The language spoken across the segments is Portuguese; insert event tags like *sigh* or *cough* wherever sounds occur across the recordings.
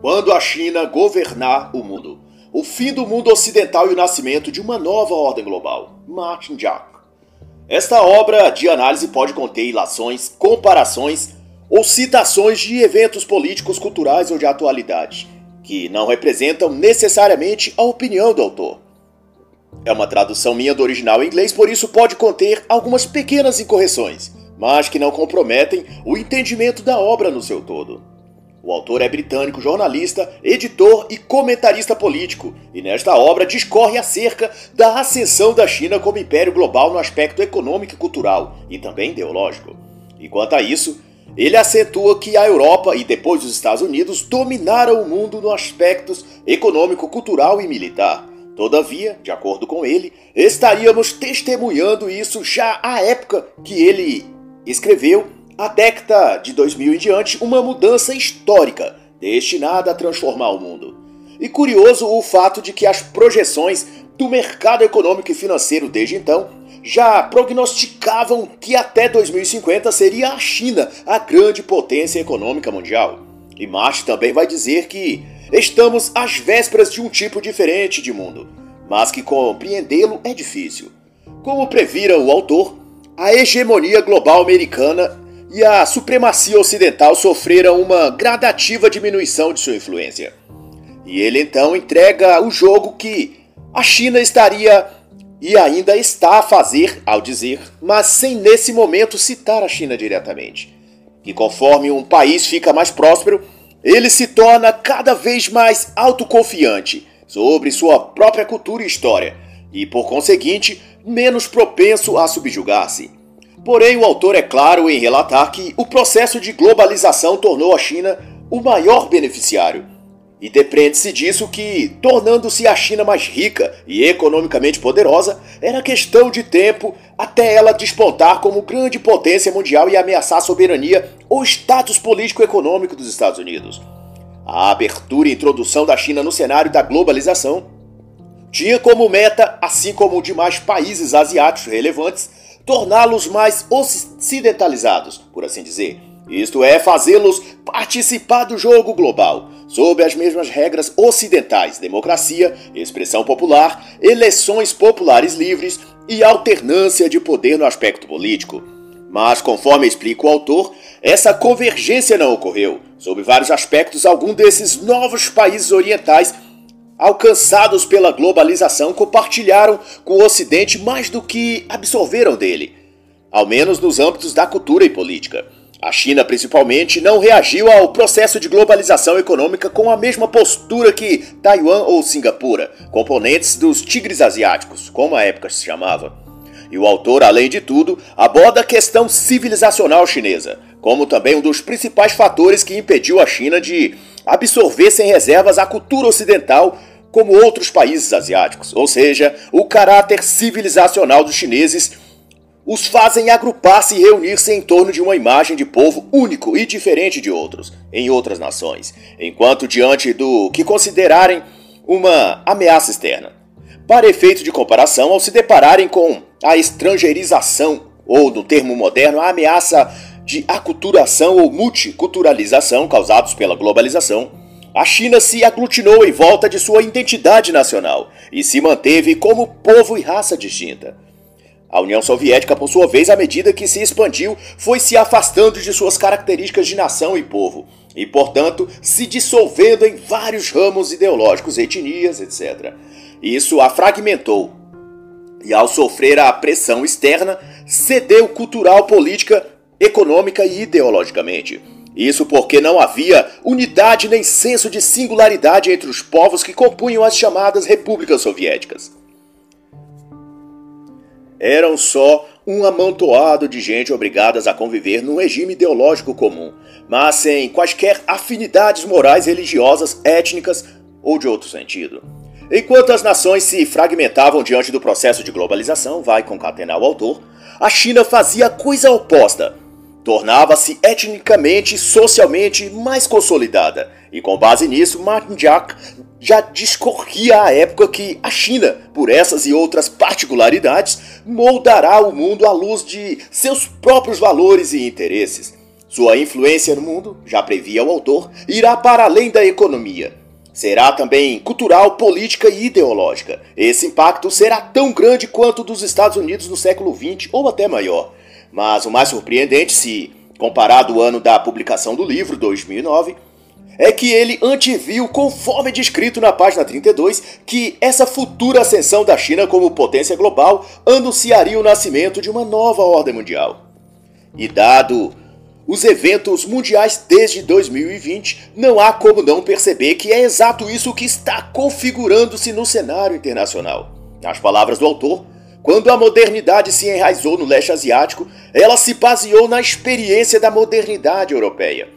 Quando a China governar o mundo. O fim do mundo ocidental e o nascimento de uma nova ordem global. Martin Jack. Esta obra de análise pode conter ilações, comparações ou citações de eventos políticos, culturais ou de atualidade, que não representam necessariamente a opinião do autor. É uma tradução minha do original em inglês, por isso pode conter algumas pequenas incorreções, mas que não comprometem o entendimento da obra no seu todo. O autor é britânico, jornalista, editor e comentarista político, e nesta obra discorre acerca da ascensão da China como império global no aspecto econômico e cultural, e também ideológico. E quanto a isso, ele acentua que a Europa e depois os Estados Unidos dominaram o mundo no aspectos econômico, cultural e militar. Todavia, de acordo com ele, estaríamos testemunhando isso já à época que ele escreveu a década de 2000 em diante, uma mudança histórica destinada a transformar o mundo. E curioso o fato de que as projeções do mercado econômico e financeiro desde então já prognosticavam que até 2050 seria a China a grande potência econômica mundial. E Marx também vai dizer que estamos às vésperas de um tipo diferente de mundo, mas que compreendê-lo é difícil. Como previra o autor, a hegemonia global americana e a supremacia ocidental sofreram uma gradativa diminuição de sua influência. E ele então entrega o jogo que a China estaria e ainda está a fazer ao dizer, mas sem nesse momento citar a China diretamente. Que conforme um país fica mais próspero, ele se torna cada vez mais autoconfiante sobre sua própria cultura e história, e por conseguinte, menos propenso a subjugar-se. Porém, o autor é claro em relatar que o processo de globalização tornou a China o maior beneficiário. E depreende-se disso que, tornando-se a China mais rica e economicamente poderosa, era questão de tempo até ela despontar como grande potência mundial e ameaçar a soberania ou status político-econômico dos Estados Unidos. A abertura e introdução da China no cenário da globalização tinha como meta, assim como demais países asiáticos relevantes, torná-los mais ocidentalizados, por assim dizer. Isto é, fazê-los participar do jogo global, sob as mesmas regras ocidentais: democracia, expressão popular, eleições populares livres e alternância de poder no aspecto político. Mas, conforme explica o autor, essa convergência não ocorreu. Sob vários aspectos, algum desses novos países orientais alcançados pela globalização, compartilharam com o Ocidente mais do que absorveram dele, ao menos nos âmbitos da cultura e política. A China, principalmente, não reagiu ao processo de globalização econômica com a mesma postura que Taiwan ou Singapura, componentes dos tigres asiáticos, como a época se chamava. E o autor, além de tudo, aborda a questão civilizacional chinesa, como também um dos principais fatores que impediu a China de absorver sem reservas a cultura ocidental como outros países asiáticos, ou seja, o caráter civilizacional dos chineses os fazem agrupar-se e reunir-se em torno de uma imagem de povo único e diferente de outros, em outras nações, enquanto diante do que considerarem uma ameaça externa. Para efeito de comparação, ao se depararem com a estrangeirização, ou no termo moderno, a ameaça de aculturação ou multiculturalização causados pela globalização, a China se aglutinou em volta de sua identidade nacional e se manteve como povo e raça distinta. A União Soviética, por sua vez, à medida que se expandiu, foi se afastando de suas características de nação e povo, e, portanto, se dissolvendo em vários ramos ideológicos, etnias, etc. Isso a fragmentou. E, ao sofrer a pressão externa, cedeu cultural, política, econômica e ideologicamente. Isso porque não havia unidade nem senso de singularidade entre os povos que compunham as chamadas repúblicas soviéticas. Eram só um amontoado de gente obrigadas a conviver num regime ideológico comum, mas sem quaisquer afinidades morais, religiosas, étnicas ou de outro sentido. Enquanto as nações se fragmentavam diante do processo de globalização, vai concatenar o autor, a China fazia coisa oposta tornava-se etnicamente e socialmente mais consolidada. E com base nisso, Martin Jack já discorria à época que a China, por essas e outras particularidades, moldará o mundo à luz de seus próprios valores e interesses. Sua influência no mundo, já previa o autor, irá para além da economia. Será também cultural, política e ideológica. Esse impacto será tão grande quanto o dos Estados Unidos no século XX ou até maior. Mas o mais surpreendente, se comparado ao ano da publicação do livro, 2009, é que ele anteviu, conforme descrito na página 32, que essa futura ascensão da China como potência global anunciaria o nascimento de uma nova ordem mundial. E dado os eventos mundiais desde 2020, não há como não perceber que é exato isso que está configurando-se no cenário internacional. Nas palavras do autor, quando a modernidade se enraizou no leste asiático, ela se baseou na experiência da modernidade europeia,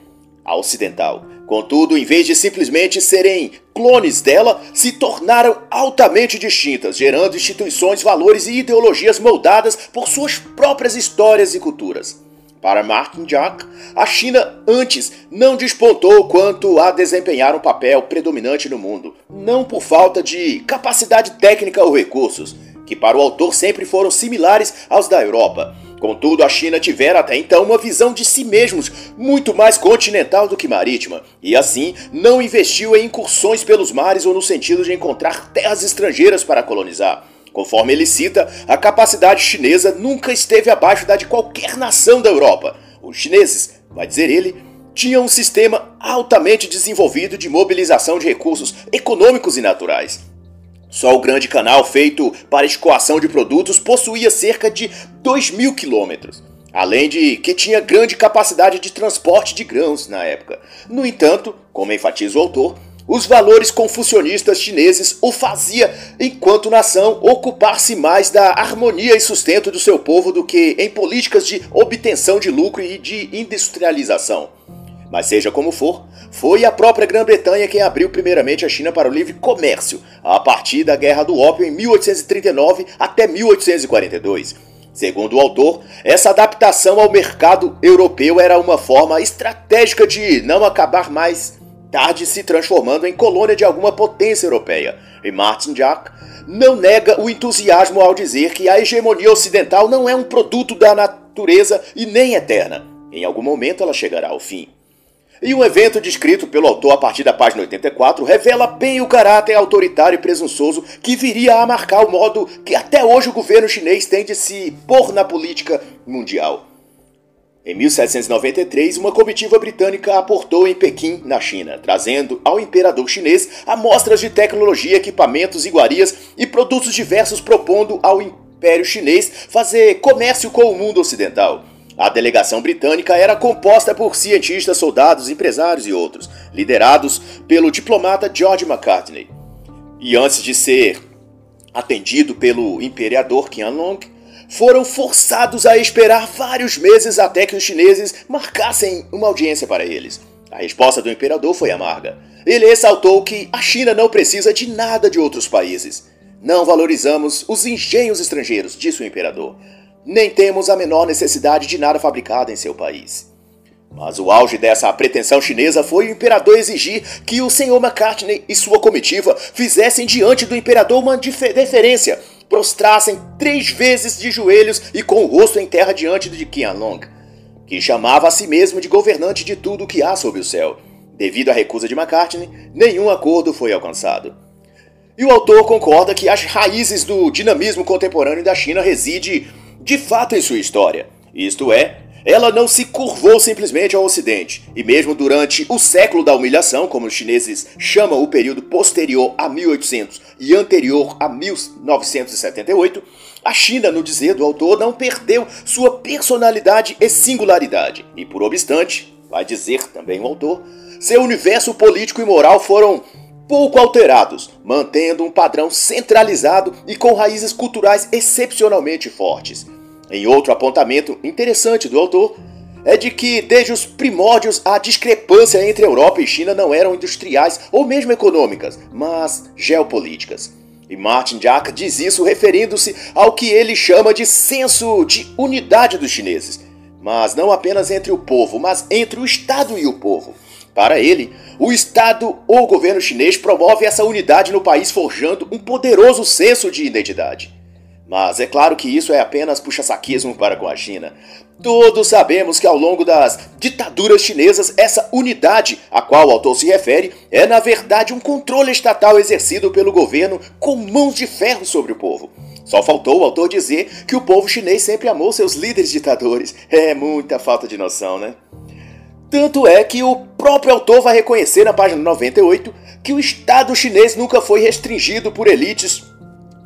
a ocidental. Contudo, em vez de simplesmente serem clones dela, se tornaram altamente distintas, gerando instituições, valores e ideologias moldadas por suas próprias histórias e culturas. Para Martin Jack, a China antes não despontou quanto a desempenhar um papel predominante no mundo, não por falta de capacidade técnica ou recursos, que para o autor sempre foram similares aos da Europa, Contudo, a China tivera até então uma visão de si mesmos muito mais continental do que marítima, e assim não investiu em incursões pelos mares ou no sentido de encontrar terras estrangeiras para colonizar. Conforme ele cita, a capacidade chinesa nunca esteve abaixo da de qualquer nação da Europa. Os chineses, vai dizer ele, tinham um sistema altamente desenvolvido de mobilização de recursos econômicos e naturais. Só o grande canal feito para escoação de produtos possuía cerca de 2 mil quilômetros, além de que tinha grande capacidade de transporte de grãos na época. No entanto, como enfatiza o autor, os valores confucionistas chineses o fazia, enquanto nação, ocupar-se mais da harmonia e sustento do seu povo do que em políticas de obtenção de lucro e de industrialização. Mas seja como for, foi a própria Grã-Bretanha quem abriu primeiramente a China para o livre comércio, a partir da Guerra do Ópio em 1839 até 1842. Segundo o autor, essa adaptação ao mercado europeu era uma forma estratégica de não acabar mais tarde se transformando em colônia de alguma potência europeia. E Martin Jack não nega o entusiasmo ao dizer que a hegemonia ocidental não é um produto da natureza e nem eterna. Em algum momento ela chegará ao fim. E um evento descrito pelo autor a partir da página 84 revela bem o caráter autoritário e presunçoso que viria a marcar o modo que até hoje o governo chinês tem de se pôr na política mundial. Em 1793, uma comitiva britânica aportou em Pequim, na China, trazendo ao imperador chinês amostras de tecnologia, equipamentos, iguarias e produtos diversos, propondo ao Império Chinês fazer comércio com o mundo ocidental. A delegação britânica era composta por cientistas, soldados, empresários e outros, liderados pelo diplomata George Macartney. E antes de ser atendido pelo imperador Qianlong, foram forçados a esperar vários meses até que os chineses marcassem uma audiência para eles. A resposta do imperador foi amarga. Ele ressaltou que a China não precisa de nada de outros países. Não valorizamos os engenhos estrangeiros, disse o imperador nem temos a menor necessidade de nada fabricado em seu país. Mas o auge dessa pretensão chinesa foi o imperador exigir que o senhor McCartney e sua comitiva fizessem diante do imperador uma deferência, prostrassem três vezes de joelhos e com o rosto em terra diante de Qianlong, que chamava a si mesmo de governante de tudo o que há sob o céu. Devido à recusa de McCartney, nenhum acordo foi alcançado. E o autor concorda que as raízes do dinamismo contemporâneo da China residem de fato em sua história. Isto é, ela não se curvou simplesmente ao Ocidente, e mesmo durante o século da humilhação, como os chineses chamam o período posterior a 1800 e anterior a 1978, a China, no dizer do autor, não perdeu sua personalidade e singularidade, e por obstante, vai dizer também o autor, seu universo político e moral foram pouco alterados, mantendo um padrão centralizado e com raízes culturais excepcionalmente fortes. Em outro apontamento interessante do autor, é de que desde os primórdios a discrepância entre Europa e China não eram industriais ou mesmo econômicas, mas geopolíticas. E Martin Jack diz isso referindo-se ao que ele chama de senso de unidade dos chineses, mas não apenas entre o povo, mas entre o Estado e o povo. Para ele, o Estado ou o governo chinês promove essa unidade no país forjando um poderoso senso de identidade. Mas é claro que isso é apenas puxa-saquismo para com a China. Todos sabemos que ao longo das ditaduras chinesas, essa unidade a qual o autor se refere é, na verdade, um controle estatal exercido pelo governo com mãos de ferro sobre o povo. Só faltou o autor dizer que o povo chinês sempre amou seus líderes ditadores. É muita falta de noção, né? Tanto é que o próprio autor vai reconhecer na página 98 que o Estado chinês nunca foi restringido por elites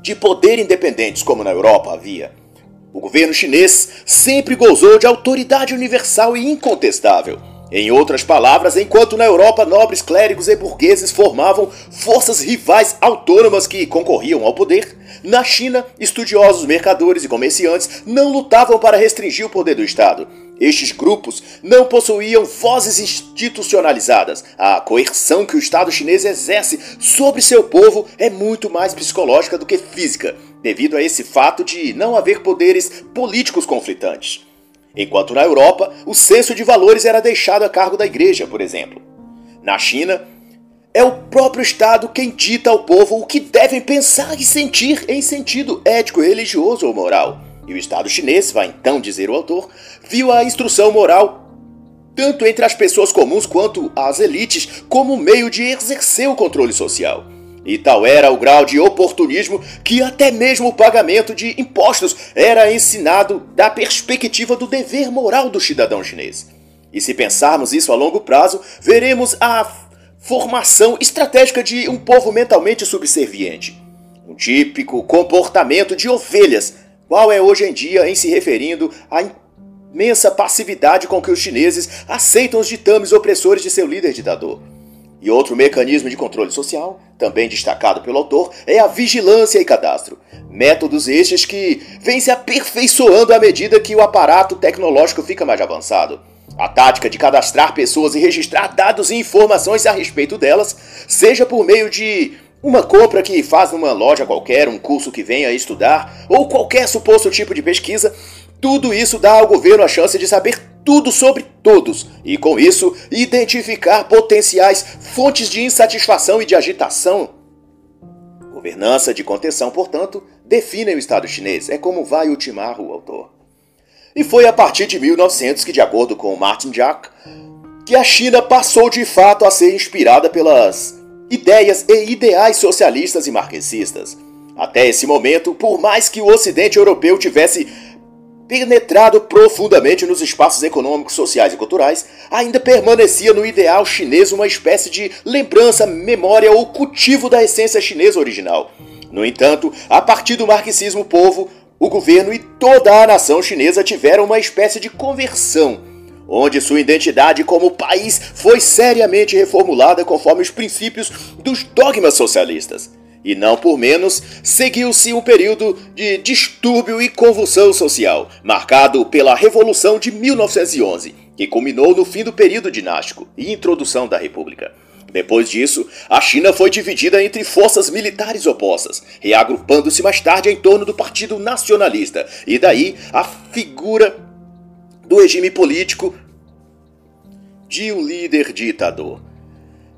de poder independentes como na Europa havia. O governo chinês sempre gozou de autoridade universal e incontestável. Em outras palavras, enquanto na Europa nobres clérigos e burgueses formavam forças rivais autônomas que concorriam ao poder, na China, estudiosos, mercadores e comerciantes não lutavam para restringir o poder do Estado. Estes grupos não possuíam vozes institucionalizadas. A coerção que o Estado chinês exerce sobre seu povo é muito mais psicológica do que física, devido a esse fato de não haver poderes políticos conflitantes. Enquanto na Europa, o senso de valores era deixado a cargo da igreja, por exemplo. Na China, é o próprio Estado quem dita ao povo o que devem pensar e sentir em sentido ético, religioso ou moral. E o Estado chinês, vai então dizer o autor, viu a instrução moral tanto entre as pessoas comuns quanto as elites como meio de exercer o controle social. E tal era o grau de oportunismo que até mesmo o pagamento de impostos era ensinado da perspectiva do dever moral do cidadão chinês. E se pensarmos isso a longo prazo, veremos a formação estratégica de um povo mentalmente subserviente. Um típico comportamento de ovelhas, qual é hoje em dia em se referindo à imensa passividade com que os chineses aceitam os ditames opressores de seu líder ditador. E outro mecanismo de controle social, também destacado pelo autor, é a vigilância e cadastro. Métodos estes que vêm se aperfeiçoando à medida que o aparato tecnológico fica mais avançado. A tática de cadastrar pessoas e registrar dados e informações a respeito delas, seja por meio de uma compra que faz numa loja qualquer, um curso que venha estudar, ou qualquer suposto tipo de pesquisa, tudo isso dá ao governo a chance de saber tudo sobre todos e, com isso, identificar potenciais fontes de insatisfação e de agitação. Governança de contenção, portanto, define o Estado chinês. É como vai ultimar o autor. E foi a partir de 1900 que, de acordo com Martin Jack, que a China passou de fato a ser inspirada pelas ideias e ideais socialistas e marxistas. Até esse momento, por mais que o Ocidente europeu tivesse penetrado profundamente nos espaços econômicos, sociais e culturais, ainda permanecia no ideal chinês uma espécie de lembrança, memória ou cultivo da essência chinesa original. No entanto, a partir do marxismo povo, o governo e toda a nação chinesa tiveram uma espécie de conversão, onde sua identidade como país foi seriamente reformulada conforme os princípios dos dogmas socialistas. E não por menos, seguiu-se um período de distúrbio e convulsão social, marcado pela Revolução de 1911, que culminou no fim do período dinástico e introdução da República. Depois disso, a China foi dividida entre forças militares opostas, reagrupando-se mais tarde em torno do Partido Nacionalista, e daí a figura do regime político de um líder ditador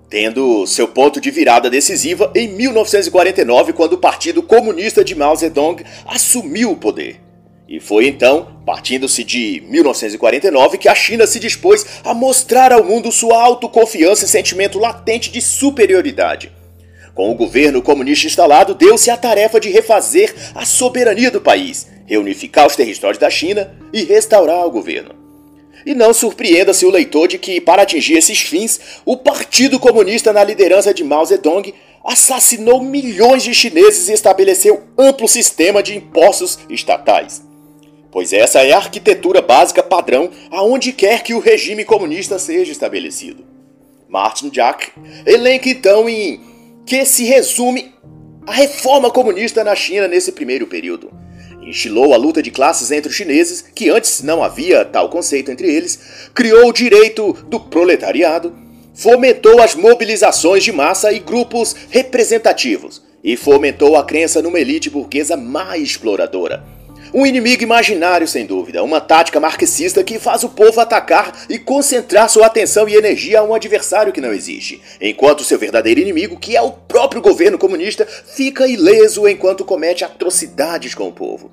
tendo seu ponto de virada decisiva em 1949, quando o Partido Comunista de Mao Zedong assumiu o poder. E foi então, partindo-se de 1949, que a China se dispôs a mostrar ao mundo sua autoconfiança e sentimento latente de superioridade. Com o governo comunista instalado, deu-se a tarefa de refazer a soberania do país, reunificar os territórios da China e restaurar o governo. E não surpreenda-se o leitor de que, para atingir esses fins, o Partido Comunista, na liderança de Mao Zedong, assassinou milhões de chineses e estabeleceu amplo sistema de impostos estatais. Pois essa é a arquitetura básica padrão aonde quer que o regime comunista seja estabelecido. Martin Jack elenca então em que se resume a reforma comunista na China nesse primeiro período instilou a luta de classes entre os chineses, que antes não havia tal conceito entre eles, criou o direito do proletariado, fomentou as mobilizações de massa e grupos representativos e fomentou a crença numa elite burguesa mais exploradora. Um inimigo imaginário, sem dúvida, uma tática marxista que faz o povo atacar e concentrar sua atenção e energia a um adversário que não existe, enquanto seu verdadeiro inimigo, que é o próprio governo comunista, fica ileso enquanto comete atrocidades com o povo.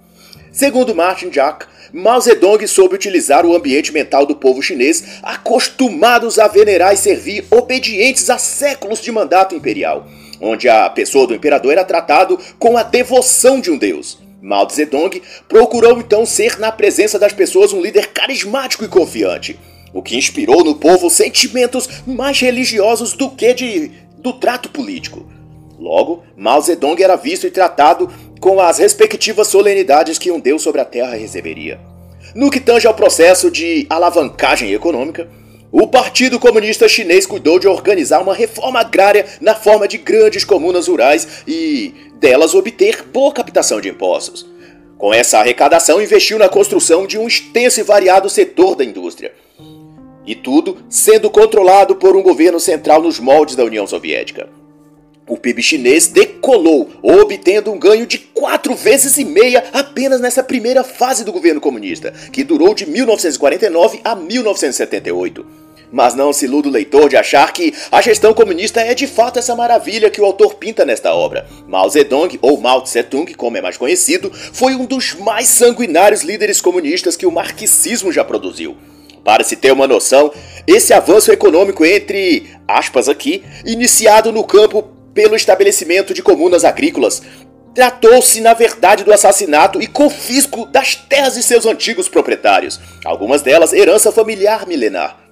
Segundo Martin Jack, Mao Zedong soube utilizar o ambiente mental do povo chinês, acostumados a venerar e servir obedientes a séculos de mandato imperial, onde a pessoa do imperador era tratado com a devoção de um deus. Mao Zedong procurou então ser, na presença das pessoas, um líder carismático e confiante, o que inspirou no povo sentimentos mais religiosos do que de, do trato político. Logo, Mao Zedong era visto e tratado com as respectivas solenidades que um deus sobre a terra receberia. No que tange ao processo de alavancagem econômica, o Partido Comunista Chinês cuidou de organizar uma reforma agrária na forma de grandes comunas rurais e delas obter boa captação de impostos. Com essa arrecadação, investiu na construção de um extenso e variado setor da indústria. E tudo sendo controlado por um governo central nos moldes da União Soviética. O PIB chinês decolou, obtendo um ganho de quatro vezes e meia apenas nessa primeira fase do governo comunista, que durou de 1949 a 1978. Mas não se iluda o leitor de achar que a gestão comunista é de fato essa maravilha que o autor pinta nesta obra. Mao Zedong, ou Mao Tse-tung, como é mais conhecido, foi um dos mais sanguinários líderes comunistas que o marxismo já produziu. Para se ter uma noção, esse avanço econômico entre aspas aqui, iniciado no campo pelo estabelecimento de comunas agrícolas, tratou-se na verdade do assassinato e confisco das terras de seus antigos proprietários, algumas delas herança familiar milenar.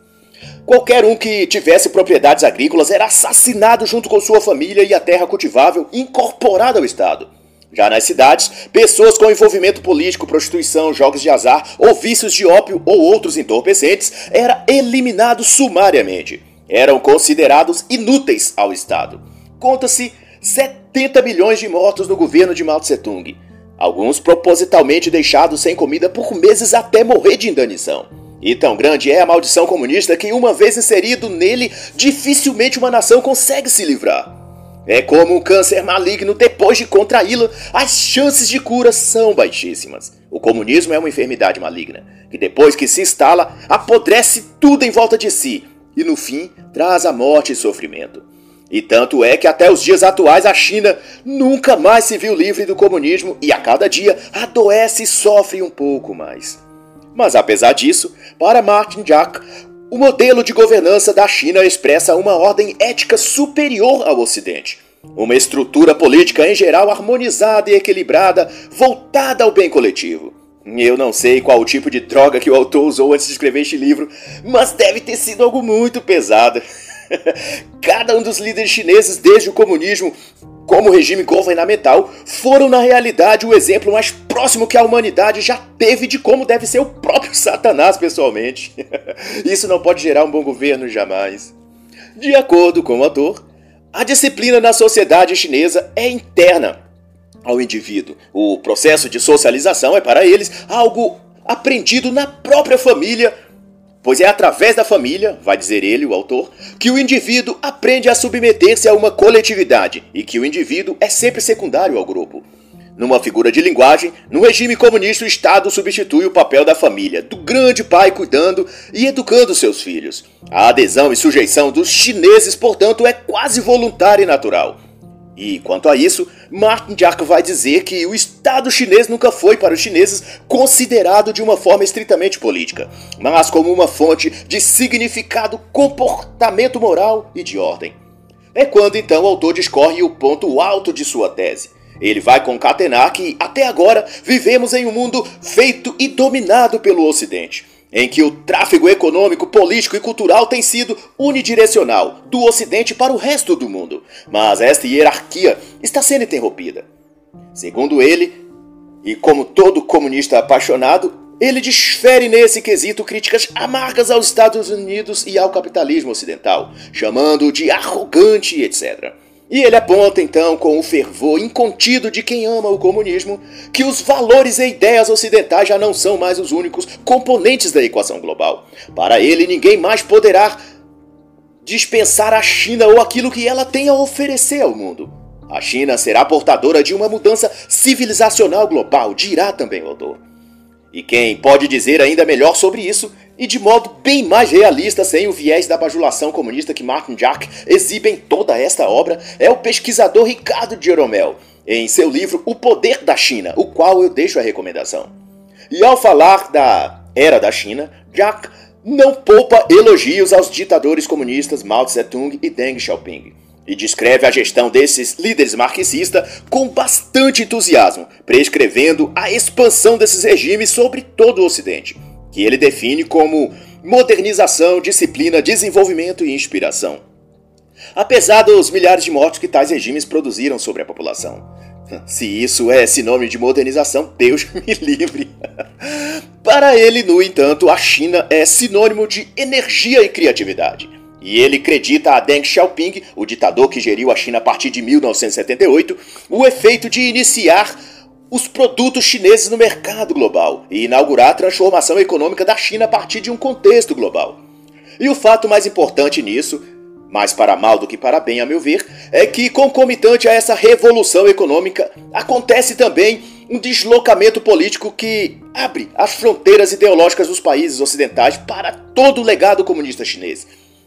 Qualquer um que tivesse propriedades agrícolas era assassinado junto com sua família e a terra cultivável incorporada ao Estado. Já nas cidades, pessoas com envolvimento político, prostituição, jogos de azar ou vícios de ópio ou outros entorpecentes eram eliminados sumariamente. Eram considerados inúteis ao Estado. Conta-se 70 milhões de mortos no governo de Mao Tse-tung, alguns propositalmente deixados sem comida por meses até morrer de indanição. E tão grande é a maldição comunista que, uma vez inserido nele, dificilmente uma nação consegue se livrar. É como um câncer maligno, depois de contraí-lo, as chances de cura são baixíssimas. O comunismo é uma enfermidade maligna, que depois que se instala, apodrece tudo em volta de si e, no fim, traz a morte e sofrimento. E tanto é que até os dias atuais a China nunca mais se viu livre do comunismo e a cada dia adoece e sofre um pouco mais. Mas apesar disso, para Martin Jack, o modelo de governança da China expressa uma ordem ética superior ao Ocidente. Uma estrutura política em geral harmonizada e equilibrada, voltada ao bem coletivo. Eu não sei qual o tipo de droga que o autor usou antes de escrever este livro, mas deve ter sido algo muito pesado. *laughs* Cada um dos líderes chineses, desde o comunismo como regime governamental, foram na realidade o exemplo mais próximo que a humanidade já teve de como deve ser o próprio *laughs* Satanás pessoalmente. *laughs* Isso não pode gerar um bom governo jamais. De acordo com o autor, a disciplina na sociedade chinesa é interna ao indivíduo. O processo de socialização é para eles algo aprendido na própria família Pois é através da família, vai dizer ele, o autor, que o indivíduo aprende a submeter-se a uma coletividade e que o indivíduo é sempre secundário ao grupo. Numa figura de linguagem, no regime comunista, o Estado substitui o papel da família, do grande pai cuidando e educando seus filhos. A adesão e sujeição dos chineses, portanto, é quase voluntária e natural. E quanto a isso, Martin Jack vai dizer que o Estado chinês nunca foi para os chineses considerado de uma forma estritamente política, mas como uma fonte de significado, comportamento moral e de ordem. É quando então o autor discorre o ponto alto de sua tese. Ele vai concatenar que, até agora, vivemos em um mundo feito e dominado pelo Ocidente em que o tráfego econômico, político e cultural tem sido unidirecional, do Ocidente para o resto do mundo. Mas esta hierarquia está sendo interrompida. Segundo ele, e como todo comunista apaixonado, ele desfere nesse quesito críticas amargas aos Estados Unidos e ao capitalismo ocidental, chamando-o de arrogante, etc. E ele aponta então, com o fervor incontido de quem ama o comunismo, que os valores e ideias ocidentais já não são mais os únicos componentes da equação global. Para ele, ninguém mais poderá dispensar a China ou aquilo que ela tem a oferecer ao mundo. A China será portadora de uma mudança civilizacional global, dirá também o autor. E quem pode dizer ainda melhor sobre isso, e de modo bem mais realista, sem o viés da bajulação comunista que Martin Jack exibe em toda esta obra, é o pesquisador Ricardo Jeromel, em seu livro O Poder da China, o qual eu deixo a recomendação. E ao falar da Era da China, Jack não poupa elogios aos ditadores comunistas Mao Tse-tung e Deng Xiaoping e descreve a gestão desses líderes marxistas com bastante entusiasmo, prescrevendo a expansão desses regimes sobre todo o Ocidente, que ele define como modernização, disciplina, desenvolvimento e inspiração. Apesar dos milhares de mortes que tais regimes produziram sobre a população. *laughs* Se isso é sinônimo de modernização, Deus *laughs* me livre. Para ele, no entanto, a China é sinônimo de energia e criatividade. E ele acredita a Deng Xiaoping, o ditador que geriu a China a partir de 1978, o efeito de iniciar os produtos chineses no mercado global e inaugurar a transformação econômica da China a partir de um contexto global. E o fato mais importante nisso, mais para mal do que para bem, a meu ver, é que concomitante a essa revolução econômica acontece também um deslocamento político que abre as fronteiras ideológicas dos países ocidentais para todo o legado comunista chinês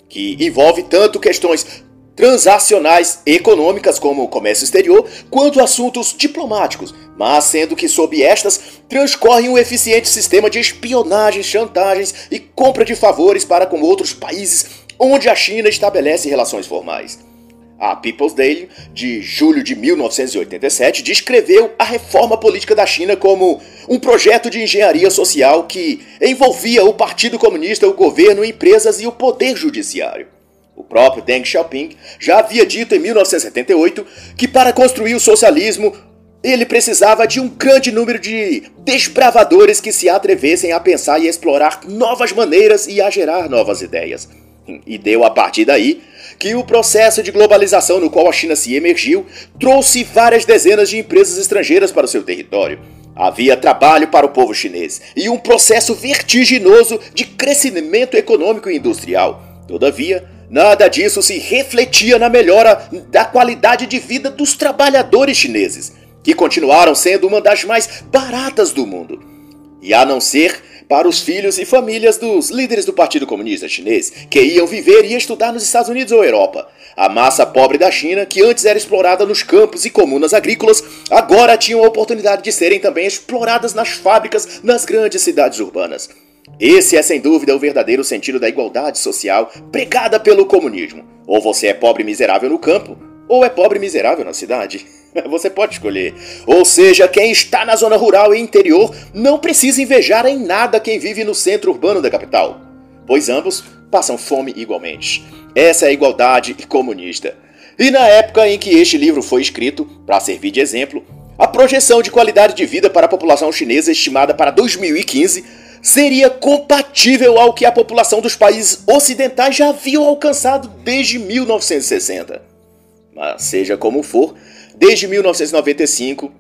que envolve tanto questões transacionais econômicas como o comércio exterior, quanto assuntos diplomáticos, mas sendo que sob estas transcorre um eficiente sistema de espionagem, chantagens e compra de favores para com outros países onde a China estabelece relações formais. A People's Daily, de julho de 1987, descreveu a reforma política da China como um projeto de engenharia social que envolvia o Partido Comunista, o governo, empresas e o poder judiciário. O próprio Deng Xiaoping já havia dito em 1978 que para construir o socialismo ele precisava de um grande número de desbravadores que se atrevessem a pensar e explorar novas maneiras e a gerar novas ideias. E deu a partir daí que o processo de globalização no qual a China se emergiu trouxe várias dezenas de empresas estrangeiras para o seu território. Havia trabalho para o povo chinês e um processo vertiginoso de crescimento econômico e industrial. Todavia, nada disso se refletia na melhora da qualidade de vida dos trabalhadores chineses, que continuaram sendo uma das mais baratas do mundo. E a não ser para os filhos e famílias dos líderes do Partido Comunista Chinês, que iam viver e estudar nos Estados Unidos ou Europa. A massa pobre da China, que antes era explorada nos campos e comunas agrícolas, agora tinham a oportunidade de serem também exploradas nas fábricas nas grandes cidades urbanas. Esse é sem dúvida o verdadeiro sentido da igualdade social pregada pelo comunismo. Ou você é pobre e miserável no campo, ou é pobre e miserável na cidade. *laughs* Você pode escolher. Ou seja, quem está na zona rural e interior não precisa invejar em nada quem vive no centro urbano da capital, pois ambos passam fome igualmente. Essa é a igualdade comunista. E na época em que este livro foi escrito, para servir de exemplo, a projeção de qualidade de vida para a população chinesa estimada para 2015 seria compatível ao que a população dos países ocidentais já haviam alcançado desde 1960. Mas seja como for, desde 1995,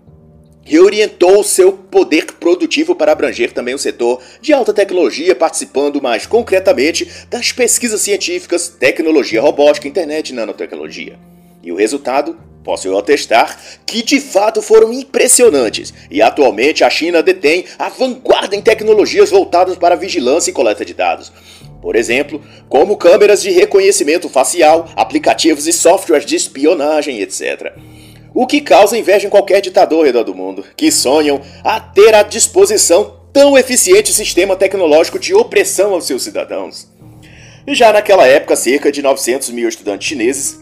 reorientou seu poder produtivo para abranger também o setor de alta tecnologia, participando mais concretamente das pesquisas científicas, tecnologia robótica, internet e nanotecnologia. E o resultado, posso eu atestar, que de fato foram impressionantes, e atualmente a China detém a vanguarda em tecnologias voltadas para vigilância e coleta de dados. Por exemplo, como câmeras de reconhecimento facial, aplicativos e softwares de espionagem, etc o que causa inveja em qualquer ditador ao redor do mundo, que sonham a ter à disposição tão eficiente sistema tecnológico de opressão aos seus cidadãos. Já naquela época, cerca de 900 mil estudantes chineses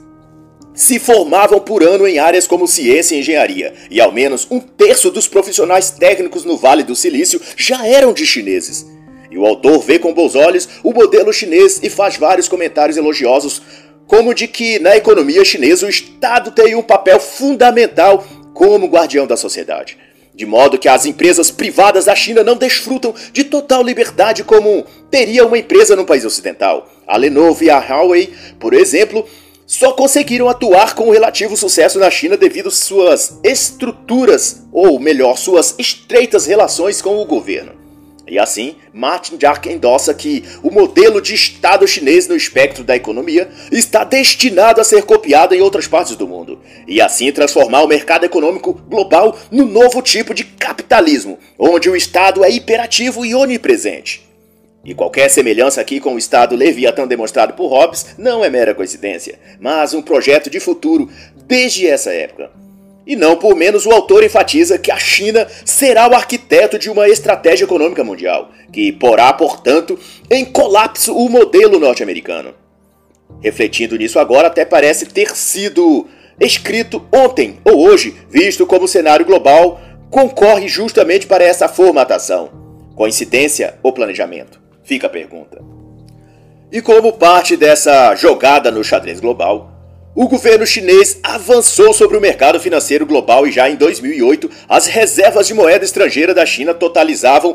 se formavam por ano em áreas como ciência e engenharia, e ao menos um terço dos profissionais técnicos no Vale do Silício já eram de chineses. E o autor vê com bons olhos o modelo chinês e faz vários comentários elogiosos como de que na economia chinesa o Estado tem um papel fundamental como guardião da sociedade. De modo que as empresas privadas da China não desfrutam de total liberdade como teria uma empresa no país ocidental. A Lenovo e a Huawei, por exemplo, só conseguiram atuar com relativo sucesso na China devido suas estruturas, ou melhor, suas estreitas relações com o governo. E assim, Martin Jack endossa que o modelo de Estado chinês no espectro da economia está destinado a ser copiado em outras partes do mundo, e assim transformar o mercado econômico global no novo tipo de capitalismo, onde o Estado é hiperativo e onipresente. E qualquer semelhança aqui com o Estado Leviatã demonstrado por Hobbes não é mera coincidência, mas um projeto de futuro desde essa época. E não por menos o autor enfatiza que a China será o arquiteto de uma estratégia econômica mundial, que porá, portanto, em colapso o modelo norte-americano. Refletindo nisso agora, até parece ter sido escrito ontem ou hoje, visto como o cenário global concorre justamente para essa formatação. Coincidência ou planejamento? Fica a pergunta. E como parte dessa jogada no xadrez global, o governo chinês avançou sobre o mercado financeiro global e já em 2008 as reservas de moeda estrangeira da China totalizavam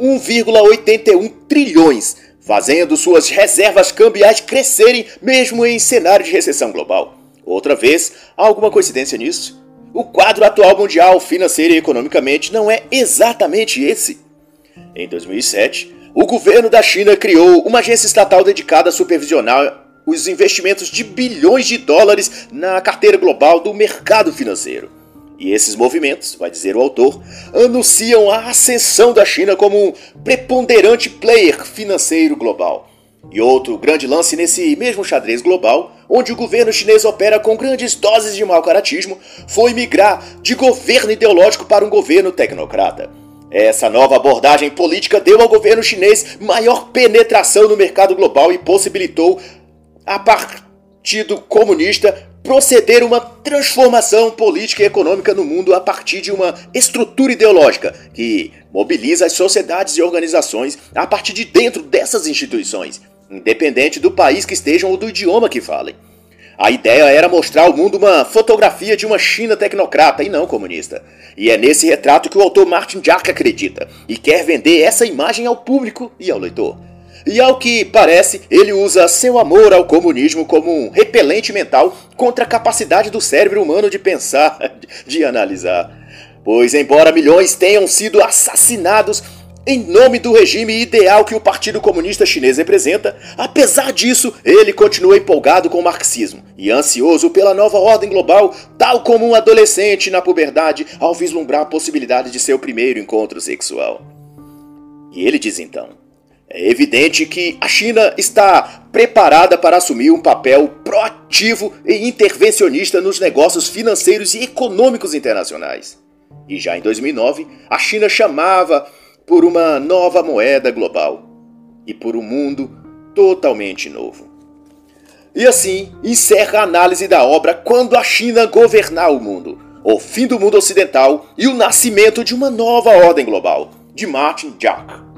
1,81 trilhões, fazendo suas reservas cambiais crescerem mesmo em cenário de recessão global. Outra vez, há alguma coincidência nisso? O quadro atual mundial, financeiro e economicamente, não é exatamente esse. Em 2007, o governo da China criou uma agência estatal dedicada a supervisionar os investimentos de bilhões de dólares na carteira global do mercado financeiro. E esses movimentos, vai dizer o autor, anunciam a ascensão da China como um preponderante player financeiro global. E outro grande lance nesse mesmo xadrez global, onde o governo chinês opera com grandes doses de mau caratismo, foi migrar de governo ideológico para um governo tecnocrata. Essa nova abordagem política deu ao governo chinês maior penetração no mercado global e possibilitou a Partido Comunista proceder uma transformação política e econômica no mundo a partir de uma estrutura ideológica que mobiliza as sociedades e organizações a partir de dentro dessas instituições, independente do país que estejam ou do idioma que falem. A ideia era mostrar ao mundo uma fotografia de uma China tecnocrata e não comunista. E é nesse retrato que o autor Martin Jack acredita e quer vender essa imagem ao público e ao leitor. E ao que parece, ele usa seu amor ao comunismo como um repelente mental contra a capacidade do cérebro humano de pensar, *laughs* de analisar. Pois, embora milhões tenham sido assassinados em nome do regime ideal que o Partido Comunista Chinês representa, apesar disso, ele continua empolgado com o marxismo e ansioso pela nova ordem global, tal como um adolescente na puberdade ao vislumbrar a possibilidade de seu primeiro encontro sexual. E ele diz então: é evidente que a China está preparada para assumir um papel proativo e intervencionista nos negócios financeiros e econômicos internacionais. E já em 2009, a China chamava por uma nova moeda global e por um mundo totalmente novo. E assim encerra a análise da obra Quando a China Governar o Mundo, o fim do mundo ocidental e o nascimento de uma nova ordem global, de Martin Jack.